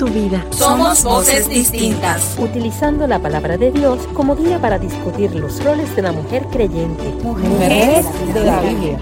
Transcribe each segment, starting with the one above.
tu vida. Somos voces distintas. Utilizando la palabra de Dios como guía para discutir los roles de la mujer creyente. Mujeres de la Biblia.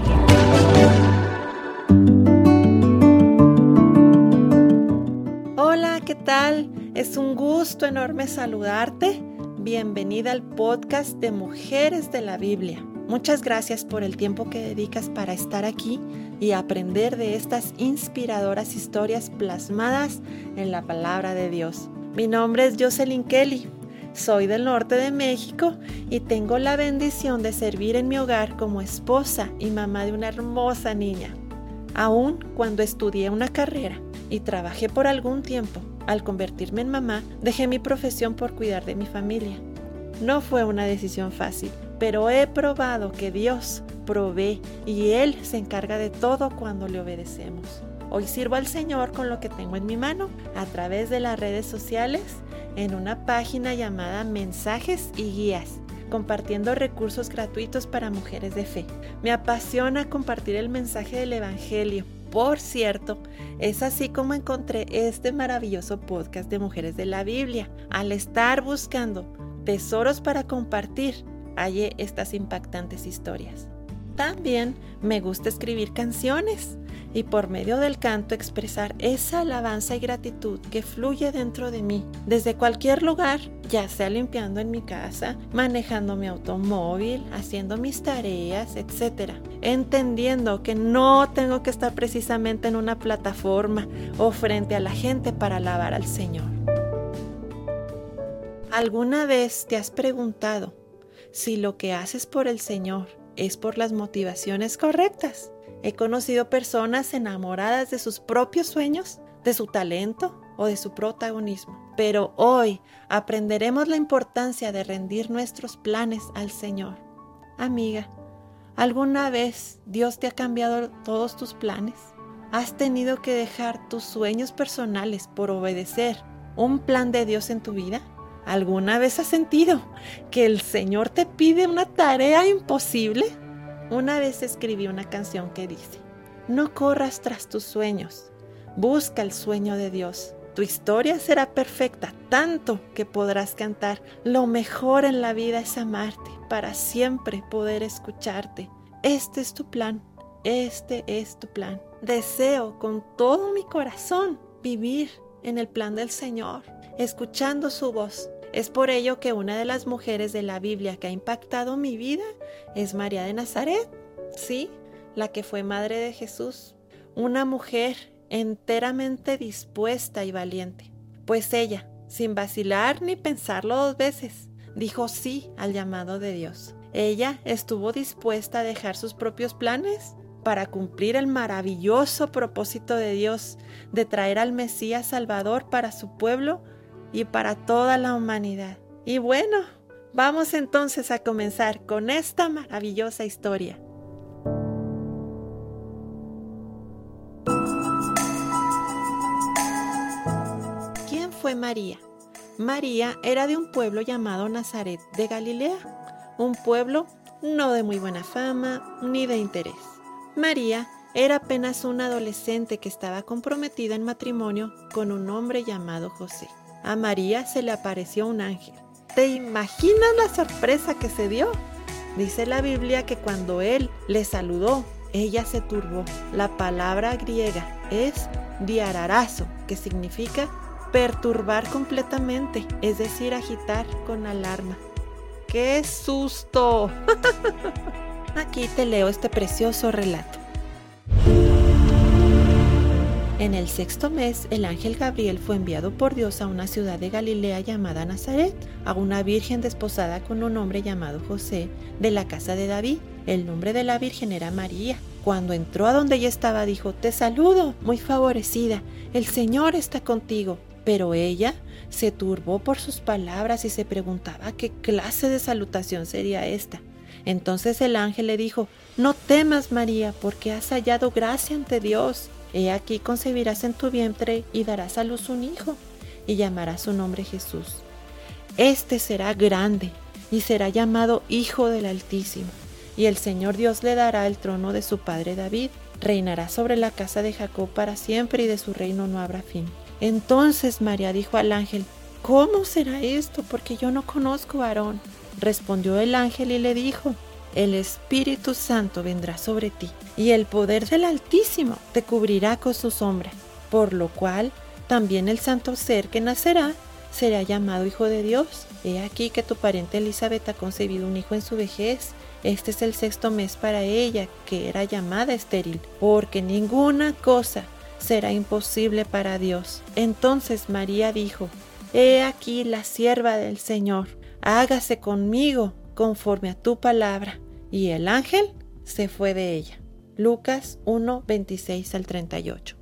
Hola, ¿qué tal? Es un gusto enorme saludarte. Bienvenida al podcast de Mujeres de la Biblia. Muchas gracias por el tiempo que dedicas para estar aquí y aprender de estas inspiradoras historias plasmadas en la palabra de Dios. Mi nombre es Jocelyn Kelly. Soy del norte de México y tengo la bendición de servir en mi hogar como esposa y mamá de una hermosa niña. Aún cuando estudié una carrera y trabajé por algún tiempo, al convertirme en mamá, dejé mi profesión por cuidar de mi familia. No fue una decisión fácil, pero he probado que Dios provee y Él se encarga de todo cuando le obedecemos. Hoy sirvo al Señor con lo que tengo en mi mano a través de las redes sociales en una página llamada Mensajes y Guías, compartiendo recursos gratuitos para mujeres de fe. Me apasiona compartir el mensaje del Evangelio. Por cierto, es así como encontré este maravilloso podcast de Mujeres de la Biblia. Al estar buscando tesoros para compartir, estas impactantes historias. También me gusta escribir canciones y por medio del canto expresar esa alabanza y gratitud que fluye dentro de mí desde cualquier lugar, ya sea limpiando en mi casa, manejando mi automóvil, haciendo mis tareas, etc. Entendiendo que no tengo que estar precisamente en una plataforma o frente a la gente para alabar al Señor. ¿Alguna vez te has preguntado si lo que haces por el Señor es por las motivaciones correctas. He conocido personas enamoradas de sus propios sueños, de su talento o de su protagonismo. Pero hoy aprenderemos la importancia de rendir nuestros planes al Señor. Amiga, ¿alguna vez Dios te ha cambiado todos tus planes? ¿Has tenido que dejar tus sueños personales por obedecer un plan de Dios en tu vida? ¿Alguna vez has sentido que el Señor te pide una tarea imposible? Una vez escribí una canción que dice, no corras tras tus sueños, busca el sueño de Dios. Tu historia será perfecta, tanto que podrás cantar. Lo mejor en la vida es amarte, para siempre poder escucharte. Este es tu plan, este es tu plan. Deseo con todo mi corazón vivir en el plan del Señor, escuchando su voz, es por ello que una de las mujeres de la Biblia que ha impactado mi vida es María de Nazaret, sí, la que fue madre de Jesús, una mujer enteramente dispuesta y valiente, pues ella, sin vacilar ni pensarlo dos veces, dijo sí al llamado de Dios. Ella estuvo dispuesta a dejar sus propios planes para cumplir el maravilloso propósito de Dios de traer al Mesías Salvador para su pueblo y para toda la humanidad. Y bueno, vamos entonces a comenzar con esta maravillosa historia. ¿Quién fue María? María era de un pueblo llamado Nazaret de Galilea, un pueblo no de muy buena fama ni de interés. María era apenas una adolescente que estaba comprometida en matrimonio con un hombre llamado José a María se le apareció un ángel. ¿Te imaginas la sorpresa que se dio? Dice la Biblia que cuando él le saludó, ella se turbó. La palabra griega es diararazo, que significa perturbar completamente, es decir, agitar con alarma. ¡Qué susto! Aquí te leo este precioso relato. En el sexto mes, el ángel Gabriel fue enviado por Dios a una ciudad de Galilea llamada Nazaret, a una virgen desposada con un hombre llamado José, de la casa de David. El nombre de la virgen era María. Cuando entró a donde ella estaba, dijo, Te saludo, muy favorecida, el Señor está contigo. Pero ella se turbó por sus palabras y se preguntaba qué clase de salutación sería esta. Entonces el ángel le dijo, No temas, María, porque has hallado gracia ante Dios. He aquí concebirás en tu vientre y darás a luz un hijo, y llamarás su nombre Jesús. Este será grande y será llamado Hijo del Altísimo, y el Señor Dios le dará el trono de su padre David. Reinará sobre la casa de Jacob para siempre y de su reino no habrá fin. Entonces María dijo al ángel, ¿Cómo será esto? Porque yo no conozco a Aarón. Respondió el ángel y le dijo, El Espíritu Santo vendrá sobre ti, y el poder del Altísimo te cubrirá con su sombra, por lo cual también el santo ser que nacerá será llamado Hijo de Dios. He aquí que tu pariente Elizabeth ha concebido un hijo en su vejez. Este es el sexto mes para ella, que era llamada estéril, porque ninguna cosa será imposible para Dios. Entonces María dijo, He aquí la sierva del Señor, hágase conmigo conforme a tu palabra. Y el ángel se fue de ella. Lucas 1, 26 al 38.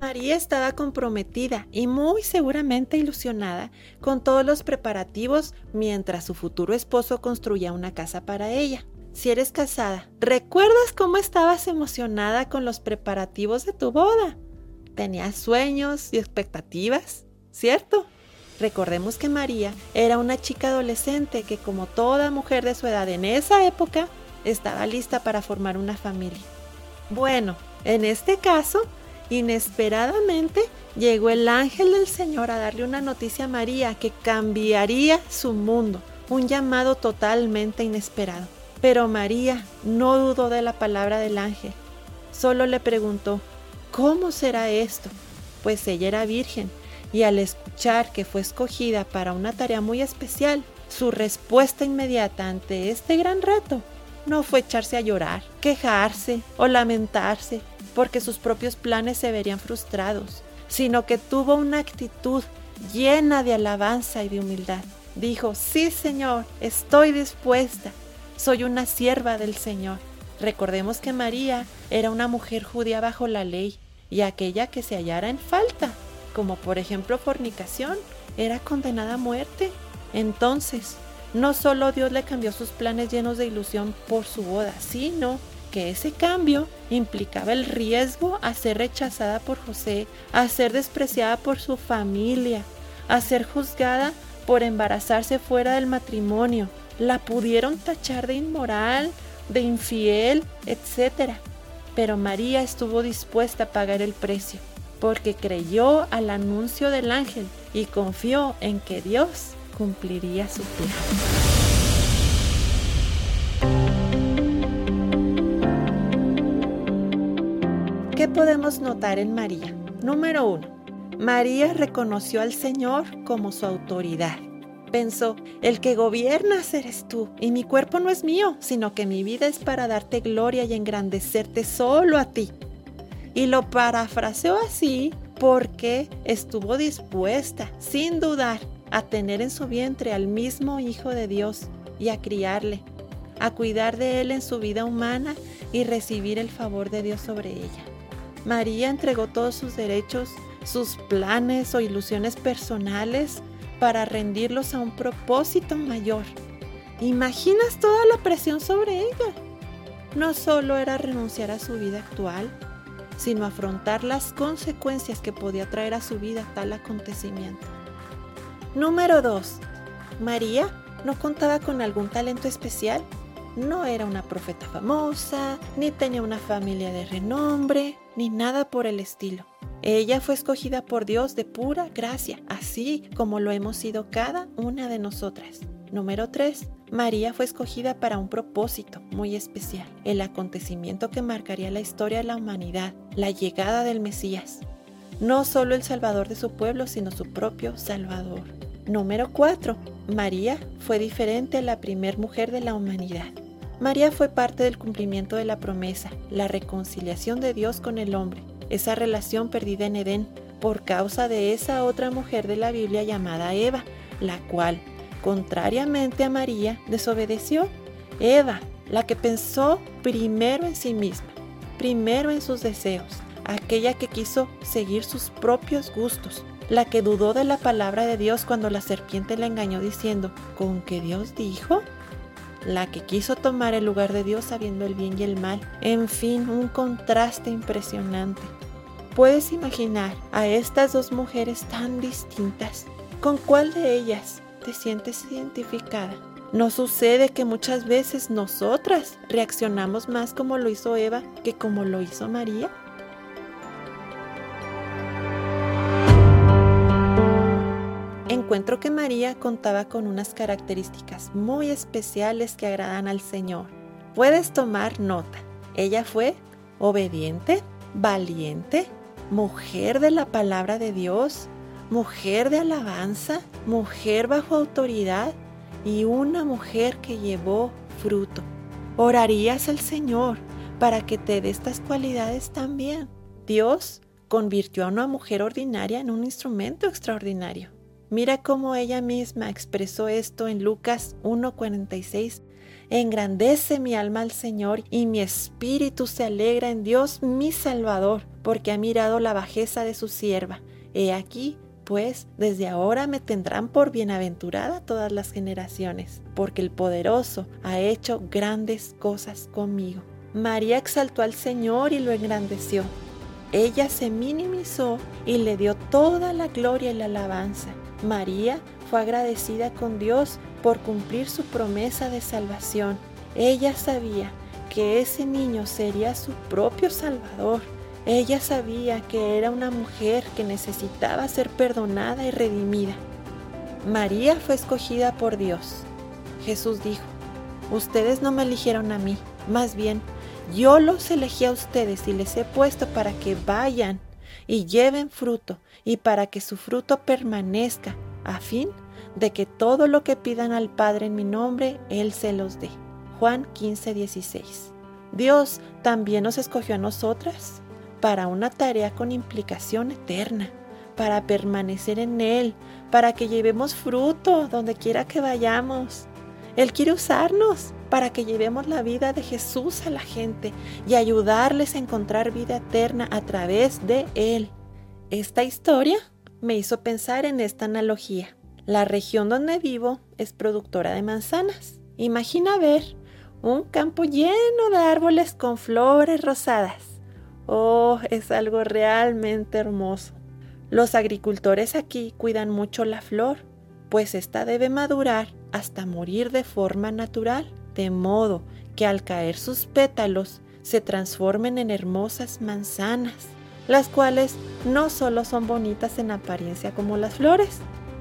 María estaba comprometida y muy seguramente ilusionada con todos los preparativos mientras su futuro esposo construía una casa para ella. Si eres casada, ¿recuerdas cómo estabas emocionada con los preparativos de tu boda? Tenías sueños y expectativas, ¿cierto? Recordemos que María era una chica adolescente que como toda mujer de su edad en esa época, estaba lista para formar una familia. Bueno, en este caso, Inesperadamente llegó el ángel del Señor a darle una noticia a María que cambiaría su mundo, un llamado totalmente inesperado. Pero María no dudó de la palabra del ángel, solo le preguntó, ¿cómo será esto? Pues ella era virgen y al escuchar que fue escogida para una tarea muy especial, su respuesta inmediata ante este gran reto no fue echarse a llorar, quejarse o lamentarse porque sus propios planes se verían frustrados, sino que tuvo una actitud llena de alabanza y de humildad. Dijo, sí Señor, estoy dispuesta, soy una sierva del Señor. Recordemos que María era una mujer judía bajo la ley y aquella que se hallara en falta, como por ejemplo fornicación, era condenada a muerte. Entonces, no solo Dios le cambió sus planes llenos de ilusión por su boda, sino que ese cambio implicaba el riesgo a ser rechazada por José, a ser despreciada por su familia, a ser juzgada por embarazarse fuera del matrimonio. La pudieron tachar de inmoral, de infiel, etc. Pero María estuvo dispuesta a pagar el precio, porque creyó al anuncio del ángel y confió en que Dios cumpliría su plan. ¿Qué podemos notar en María? Número uno, María reconoció al Señor como su autoridad. Pensó, el que gobiernas eres tú, y mi cuerpo no es mío, sino que mi vida es para darte gloria y engrandecerte solo a ti. Y lo parafraseó así porque estuvo dispuesta, sin dudar, a tener en su vientre al mismo Hijo de Dios y a criarle, a cuidar de él en su vida humana y recibir el favor de Dios sobre ella. María entregó todos sus derechos, sus planes o ilusiones personales para rendirlos a un propósito mayor. ¿Imaginas toda la presión sobre ella? No solo era renunciar a su vida actual, sino afrontar las consecuencias que podía traer a su vida tal acontecimiento. Número 2. María no contaba con algún talento especial. No era una profeta famosa, ni tenía una familia de renombre, ni nada por el estilo. Ella fue escogida por Dios de pura gracia, así como lo hemos sido cada una de nosotras. Número 3. María fue escogida para un propósito muy especial, el acontecimiento que marcaría la historia de la humanidad, la llegada del Mesías. No solo el Salvador de su pueblo, sino su propio Salvador. Número 4. María fue diferente a la primer mujer de la humanidad. María fue parte del cumplimiento de la promesa, la reconciliación de Dios con el hombre, esa relación perdida en Edén por causa de esa otra mujer de la Biblia llamada Eva, la cual, contrariamente a María, desobedeció. Eva, la que pensó primero en sí misma, primero en sus deseos, aquella que quiso seguir sus propios gustos, la que dudó de la palabra de Dios cuando la serpiente le engañó diciendo, ¿con qué Dios dijo? La que quiso tomar el lugar de Dios sabiendo el bien y el mal. En fin, un contraste impresionante. ¿Puedes imaginar a estas dos mujeres tan distintas? ¿Con cuál de ellas te sientes identificada? ¿No sucede que muchas veces nosotras reaccionamos más como lo hizo Eva que como lo hizo María? Encuentro que María contaba con unas características muy especiales que agradan al Señor. Puedes tomar nota. Ella fue obediente, valiente, mujer de la palabra de Dios, mujer de alabanza, mujer bajo autoridad y una mujer que llevó fruto. Orarías al Señor para que te dé estas cualidades también. Dios convirtió a una mujer ordinaria en un instrumento extraordinario. Mira cómo ella misma expresó esto en Lucas 1:46. Engrandece mi alma al Señor y mi espíritu se alegra en Dios mi Salvador, porque ha mirado la bajeza de su sierva. He aquí, pues, desde ahora me tendrán por bienaventurada todas las generaciones, porque el poderoso ha hecho grandes cosas conmigo. María exaltó al Señor y lo engrandeció. Ella se minimizó y le dio toda la gloria y la alabanza. María fue agradecida con Dios por cumplir su promesa de salvación. Ella sabía que ese niño sería su propio Salvador. Ella sabía que era una mujer que necesitaba ser perdonada y redimida. María fue escogida por Dios. Jesús dijo, ustedes no me eligieron a mí, más bien, yo los elegí a ustedes y les he puesto para que vayan y lleven fruto y para que su fruto permanezca, a fin de que todo lo que pidan al Padre en mi nombre, Él se los dé. Juan 15, 16. Dios también nos escogió a nosotras para una tarea con implicación eterna, para permanecer en Él, para que llevemos fruto donde quiera que vayamos. Él quiere usarnos para que llevemos la vida de Jesús a la gente y ayudarles a encontrar vida eterna a través de Él. Esta historia me hizo pensar en esta analogía. La región donde vivo es productora de manzanas. Imagina ver un campo lleno de árboles con flores rosadas. Oh, es algo realmente hermoso. Los agricultores aquí cuidan mucho la flor, pues ésta debe madurar hasta morir de forma natural, de modo que al caer sus pétalos se transformen en hermosas manzanas, las cuales no solo son bonitas en apariencia como las flores,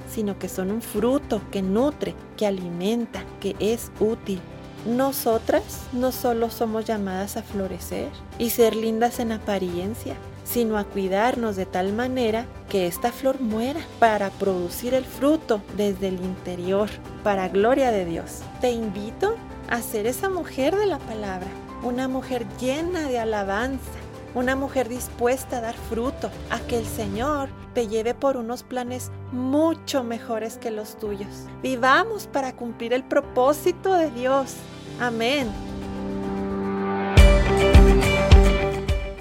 sino que son un fruto que nutre, que alimenta, que es útil. Nosotras no solo somos llamadas a florecer y ser lindas en apariencia, sino a cuidarnos de tal manera que esta flor muera para producir el fruto desde el interior, para gloria de Dios. Te invito a ser esa mujer de la palabra, una mujer llena de alabanza, una mujer dispuesta a dar fruto, a que el Señor te lleve por unos planes mucho mejores que los tuyos. Vivamos para cumplir el propósito de Dios. Amén.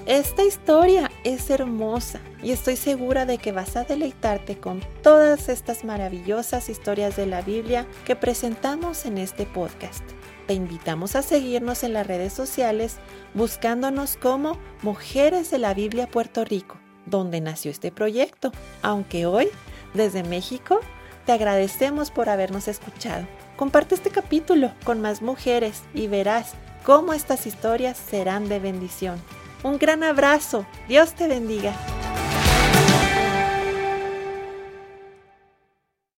Esta historia es hermosa y estoy segura de que vas a deleitarte con todas estas maravillosas historias de la Biblia que presentamos en este podcast. Te invitamos a seguirnos en las redes sociales buscándonos como Mujeres de la Biblia Puerto Rico, donde nació este proyecto, aunque hoy, desde México, te agradecemos por habernos escuchado. Comparte este capítulo con más mujeres y verás cómo estas historias serán de bendición. Un gran abrazo. Dios te bendiga.